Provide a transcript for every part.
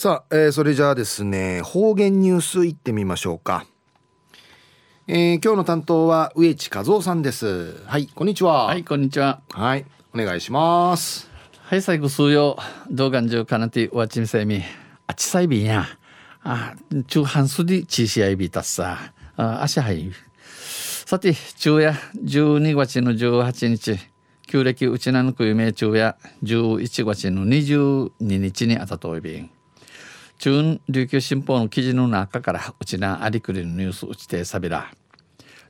さあ、えー、それじゃあですね方言ニュースいってみましょうか、えー、今日の担当は植地和夫さんです。はいこんにちは。はいこんにちは。はいお願いします。はい最後数曜動画中かなてわちみせみ。あちさいびんやあ中半数でちしあいびたっさ。あ足はい。さて昼夜12月の18日。旧暦うちなぬく夢中夜11月の22日にあたといびん中琉球新報の記事の中からうちなありくりのニュースうちてさびら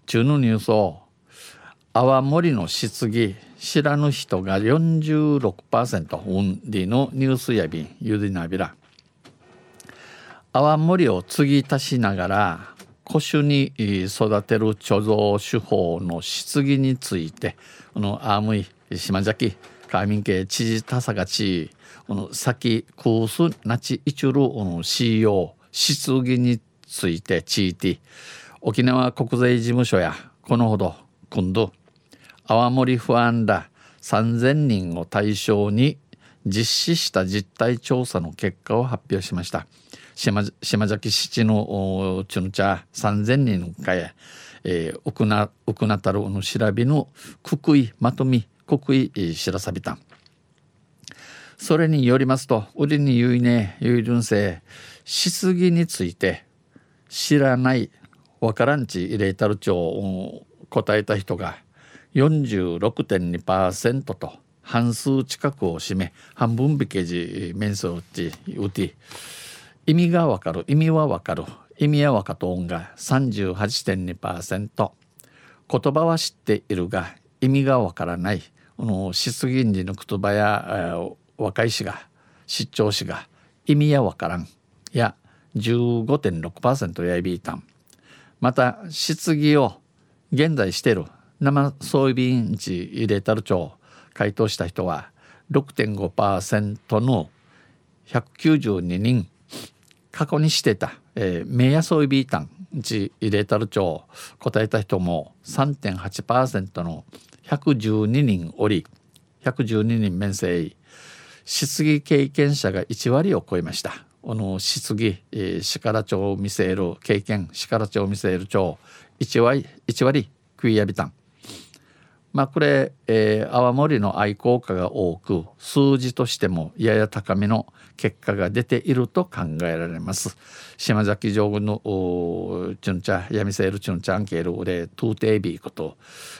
中のニュースを泡盛の質疑知らぬ人が46%運でのニュースやびんゆでなびら泡盛を継ぎ足しながら古種に育てる貯蔵手法の質疑についてこのアームイ島崎川民家知事田坂地この先クースナチイチュルの CEO 質疑について地域沖縄国税事務所やこのほど今度泡盛不安ら3,000人を対象に実施した実態調査の結果を発表しました。島崎七のチュヌチャ3,000人かええー、奥な奥なたるの調べのくくいまとみくくい知らさびた。それによりますと売りにゆいねゆいるんせ質疑について知らないわからんち入れたるちょ答えた人が46.2%と半数近くを占め半分引けじ面相うちうて意味がわかる意味はわかる意味はわかとんが38.2%言葉は知っているが意味がわからない。この質疑時の言葉や若い氏が出張氏が意味やわからん。や15.6%やいびいたん。また質疑を現在してる。生装備員地入れたる町回答した人は6.5%の192人過去にしてた、えー、名や装備団地入れたる町答えた人も3.8%の112人おり112人面生質疑経験者が1割を超えました。この質疑、えー、シカラ町を見せる経験シカラ町を見せる町1割1割食いやびたんまあこれ、えー、泡盛の愛好家が多く数字としてもやや高めの結果が出ていると考えられます。島崎上軍のチュンチャヤミセールチュンチャンケールウレトゥーテービーこと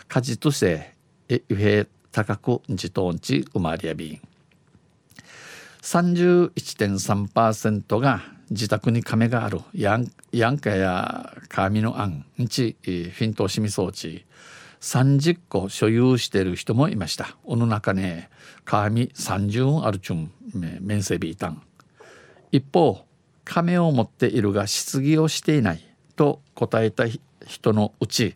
果実としてえゆへ高く自トンチ生まれやびん。31.3%が自宅に亀があるヤンヤンカや紙の案んちフィントシミ装置。30個所有している人もいました。おの中ね紙30あるちゅん面せびいたん。一方亀を持っているが質疑をしていない。と答えた人のうち、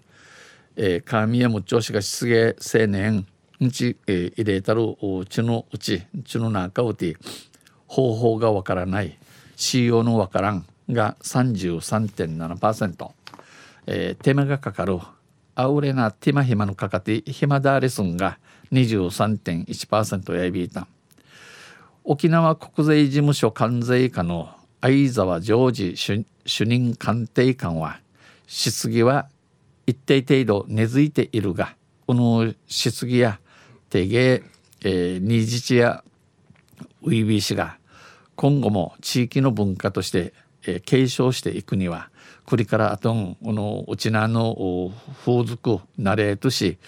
えー、紙やむ調子が質疑青年うち、えー、入れたるうちのうちちの中うて方法がわからない。仕様のわからんが33.7%、えー、手間がかかる。アウレナティマヒマのかかてヒマダーレスンが23.1%やいびいた。沖縄国税事務所関税課の相沢ジョージ主任官邸官は質疑は一定程度根付いているがこの質疑や定芸、えー、日日やウイビー氏が今後も地域の文化として、えー、継承していくにはこれからあとんこのうちなの風俗ナレートし、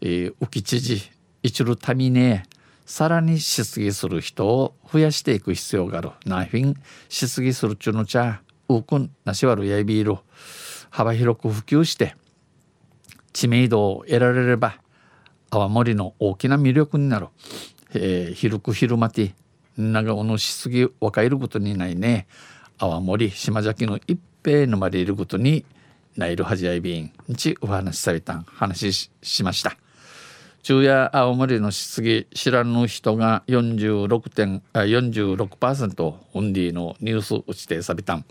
えー、浮き知事一るためにさらに質疑する人を増やしていく必要がある。ナイフィン質疑するちゅうのちゃうくんなしわるやいびいる幅広く普及して知名度を得られれば泡盛の大きな魅力になる、えー、広く広まって長尾のしすぎ若いることにないね。泡盛島崎の一平のまでいることにナイルハジアイビンにちお話しされたん話しました。昼夜青森の質疑知らぬ人が46点あ46%オンディのニュース打ちてさびた。ん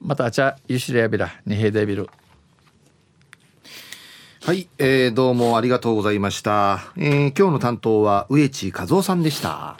またあちゃゆしりやびらにへでびるはい、えー、どうもありがとうございました、えー、今日の担当は植地和夫さんでした。